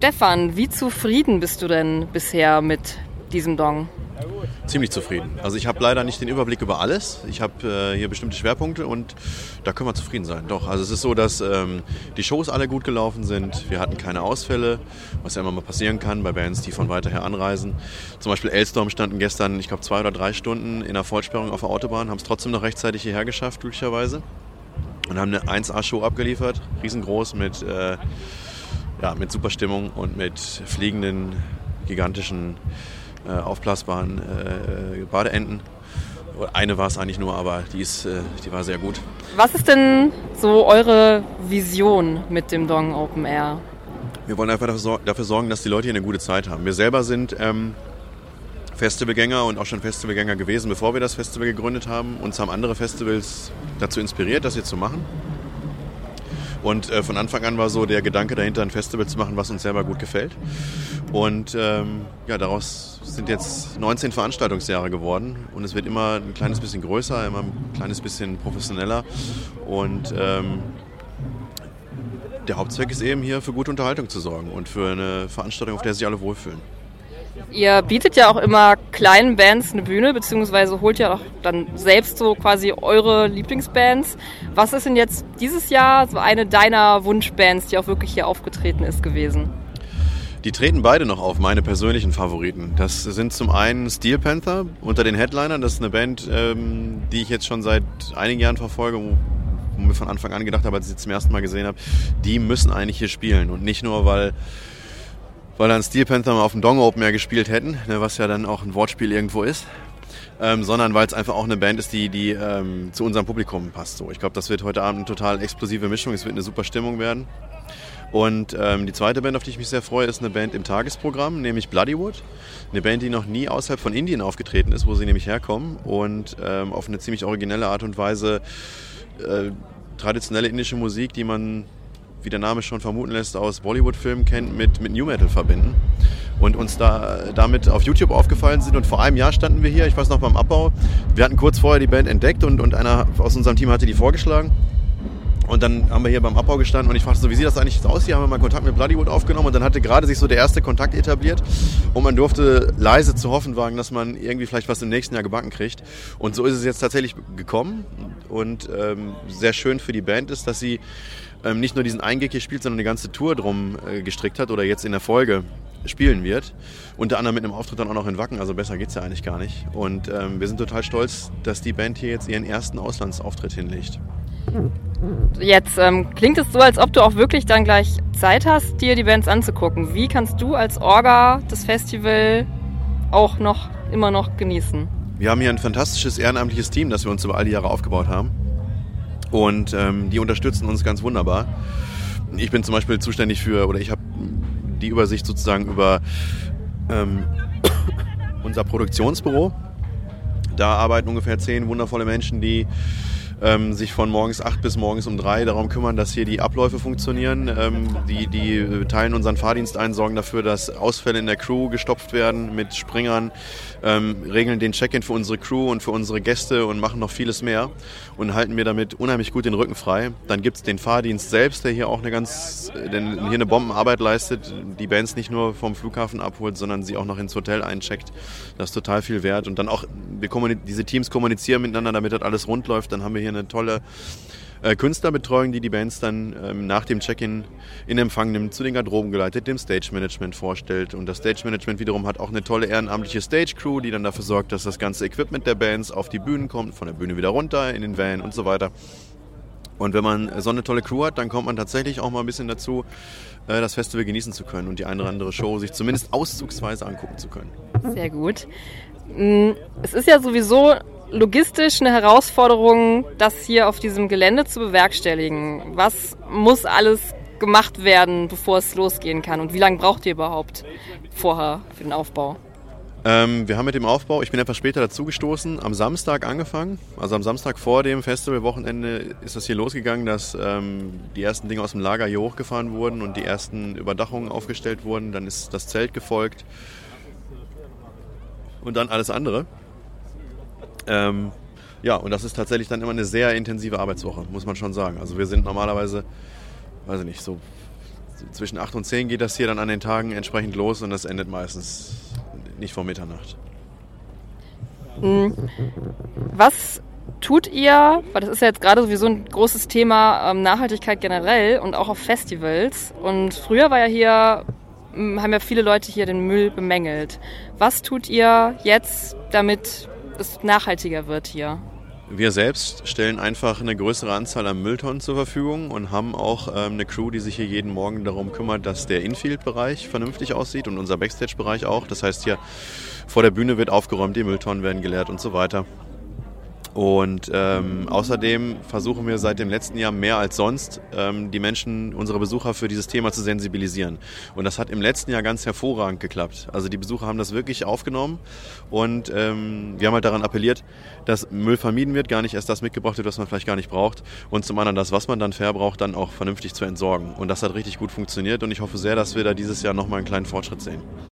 Stefan, wie zufrieden bist du denn bisher mit diesem Dong? Ziemlich zufrieden. Also ich habe leider nicht den Überblick über alles. Ich habe äh, hier bestimmte Schwerpunkte und da können wir zufrieden sein. Doch, also es ist so, dass ähm, die Shows alle gut gelaufen sind. Wir hatten keine Ausfälle, was ja immer mal passieren kann bei Bands, die von weiter her anreisen. Zum Beispiel Elstorm standen gestern, ich glaube, zwei oder drei Stunden in der Vollsperrung auf der Autobahn, haben es trotzdem noch rechtzeitig hierher geschafft, glücklicherweise. Und haben eine 1A-Show abgeliefert, riesengroß mit, äh, ja, mit super Stimmung und mit fliegenden, gigantischen äh, aufblasbaren äh, Badeenten. Eine war es eigentlich nur, aber die, ist, äh, die war sehr gut. Was ist denn so eure Vision mit dem Dong Open Air? Wir wollen einfach dafür sorgen, dass die Leute hier eine gute Zeit haben. Wir selber sind ähm, Festivalgänger und auch schon Festivalgänger gewesen, bevor wir das Festival gegründet haben. Uns haben andere Festivals dazu inspiriert, das hier zu machen. Und äh, von Anfang an war so der Gedanke dahinter, ein Festival zu machen, was uns selber gut gefällt. Und ähm, ja, daraus sind jetzt 19 Veranstaltungsjahre geworden und es wird immer ein kleines bisschen größer, immer ein kleines bisschen professioneller. Und ähm, der Hauptzweck ist eben hier für gute Unterhaltung zu sorgen und für eine Veranstaltung, auf der sich alle wohlfühlen. Ihr bietet ja auch immer kleinen Bands eine Bühne, beziehungsweise holt ja auch dann selbst so quasi eure Lieblingsbands. Was ist denn jetzt dieses Jahr so eine deiner Wunschbands, die auch wirklich hier aufgetreten ist gewesen? Die treten beide noch auf, meine persönlichen Favoriten. Das sind zum einen Steel Panther unter den Headlinern. Das ist eine Band, ähm, die ich jetzt schon seit einigen Jahren verfolge, wo mir von Anfang an gedacht habe, als ich sie zum ersten Mal gesehen habe, die müssen eigentlich hier spielen. Und nicht nur, weil weil dann Steel Panther mal auf dem Dong Open Air gespielt hätten, ne, was ja dann auch ein Wortspiel irgendwo ist. Ähm, sondern weil es einfach auch eine Band ist, die, die ähm, zu unserem Publikum passt. So, ich glaube, das wird heute Abend eine total explosive Mischung. Es wird eine super Stimmung werden. Und ähm, die zweite Band, auf die ich mich sehr freue, ist eine Band im Tagesprogramm, nämlich Bloodywood. Eine Band, die noch nie außerhalb von Indien aufgetreten ist, wo sie nämlich herkommen und ähm, auf eine ziemlich originelle Art und Weise äh, traditionelle indische Musik, die man wie der Name schon vermuten lässt, aus Bollywood-Filmen kennt, mit, mit New Metal verbinden. Und uns da damit auf YouTube aufgefallen sind. Und vor einem Jahr standen wir hier, ich weiß noch beim Abbau. Wir hatten kurz vorher die Band entdeckt und, und einer aus unserem Team hatte die vorgeschlagen. Und dann haben wir hier beim Abbau gestanden und ich fragte so, wie sieht das eigentlich aus? Hier haben wir mal Kontakt mit Bloodywood aufgenommen und dann hatte gerade sich so der erste Kontakt etabliert und man durfte leise zu hoffen wagen, dass man irgendwie vielleicht was im nächsten Jahr gebacken kriegt. Und so ist es jetzt tatsächlich gekommen und ähm, sehr schön für die Band ist, dass sie ähm, nicht nur diesen Eingig hier spielt, sondern die ganze Tour drum äh, gestrickt hat oder jetzt in der Folge spielen wird. Unter anderem mit einem Auftritt dann auch noch in Wacken, also besser geht es ja eigentlich gar nicht. Und ähm, wir sind total stolz, dass die Band hier jetzt ihren ersten Auslandsauftritt hinlegt. Jetzt ähm, klingt es so, als ob du auch wirklich dann gleich Zeit hast, dir die Bands anzugucken. Wie kannst du als Orga das Festival auch noch immer noch genießen? Wir haben hier ein fantastisches ehrenamtliches Team, das wir uns über all die Jahre aufgebaut haben. Und ähm, die unterstützen uns ganz wunderbar. Ich bin zum Beispiel zuständig für, oder ich habe die Übersicht sozusagen über ähm, unser Produktionsbüro. Da arbeiten ungefähr zehn wundervolle Menschen, die ähm, sich von morgens acht bis morgens um drei darum kümmern, dass hier die Abläufe funktionieren. Ähm, die, die teilen unseren Fahrdienst ein, sorgen dafür, dass Ausfälle in der Crew gestopft werden mit Springern, ähm, regeln den Check-in für unsere Crew und für unsere Gäste und machen noch vieles mehr und halten mir damit unheimlich gut den Rücken frei. Dann gibt es den Fahrdienst selbst, der hier auch eine ganz, der hier eine Bombenarbeit leistet, die Bands nicht nur vom Flughafen abholt, sondern sie auch noch ins Hotel eincheckt. Das ist total viel wert. Und dann auch, wir diese Teams kommunizieren miteinander, damit das alles rund läuft. Dann haben wir hier eine tolle äh, Künstlerbetreuung, die die Bands dann ähm, nach dem Check-in in Empfang nimmt, zu den Garderoben geleitet, dem Stage-Management vorstellt. Und das Stage-Management wiederum hat auch eine tolle ehrenamtliche Stage-Crew, die dann dafür sorgt, dass das ganze Equipment der Bands auf die Bühnen kommt, von der Bühne wieder runter, in den Van und so weiter. Und wenn man so eine tolle Crew hat, dann kommt man tatsächlich auch mal ein bisschen dazu, äh, das Festival genießen zu können und die eine oder andere Show sich zumindest auszugsweise angucken zu können. Sehr gut. Mm, es ist ja sowieso logistisch eine Herausforderung, das hier auf diesem Gelände zu bewerkstelligen. Was muss alles gemacht werden, bevor es losgehen kann? Und wie lange braucht ihr überhaupt vorher für den Aufbau? Ähm, wir haben mit dem Aufbau, ich bin etwas später dazugestoßen, am Samstag angefangen. Also am Samstag vor dem Festivalwochenende ist das hier losgegangen, dass ähm, die ersten Dinge aus dem Lager hier hochgefahren wurden und die ersten Überdachungen aufgestellt wurden. Dann ist das Zelt gefolgt und dann alles andere. Ähm, ja, und das ist tatsächlich dann immer eine sehr intensive Arbeitswoche, muss man schon sagen. Also wir sind normalerweise, weiß ich nicht, so zwischen 8 und 10 geht das hier dann an den Tagen entsprechend los und das endet meistens nicht vor Mitternacht. Hm. Was tut ihr, weil das ist ja jetzt gerade sowieso ein großes Thema ähm, Nachhaltigkeit generell und auch auf Festivals. Und früher war ja hier, hm, haben ja viele Leute hier den Müll bemängelt. Was tut ihr jetzt, damit es nachhaltiger wird hier? Wir selbst stellen einfach eine größere Anzahl an Mülltonnen zur Verfügung und haben auch ähm, eine Crew, die sich hier jeden Morgen darum kümmert, dass der Infield-Bereich vernünftig aussieht und unser Backstage-Bereich auch. Das heißt, hier vor der Bühne wird aufgeräumt, die Mülltonnen werden geleert und so weiter. Und ähm, außerdem versuchen wir seit dem letzten Jahr mehr als sonst, ähm, die Menschen, unsere Besucher für dieses Thema zu sensibilisieren. Und das hat im letzten Jahr ganz hervorragend geklappt. Also die Besucher haben das wirklich aufgenommen und ähm, wir haben halt daran appelliert, dass Müll vermieden wird, gar nicht erst das mitgebracht wird, was man vielleicht gar nicht braucht. Und zum anderen das, was man dann verbraucht, dann auch vernünftig zu entsorgen. Und das hat richtig gut funktioniert und ich hoffe sehr, dass wir da dieses Jahr nochmal einen kleinen Fortschritt sehen.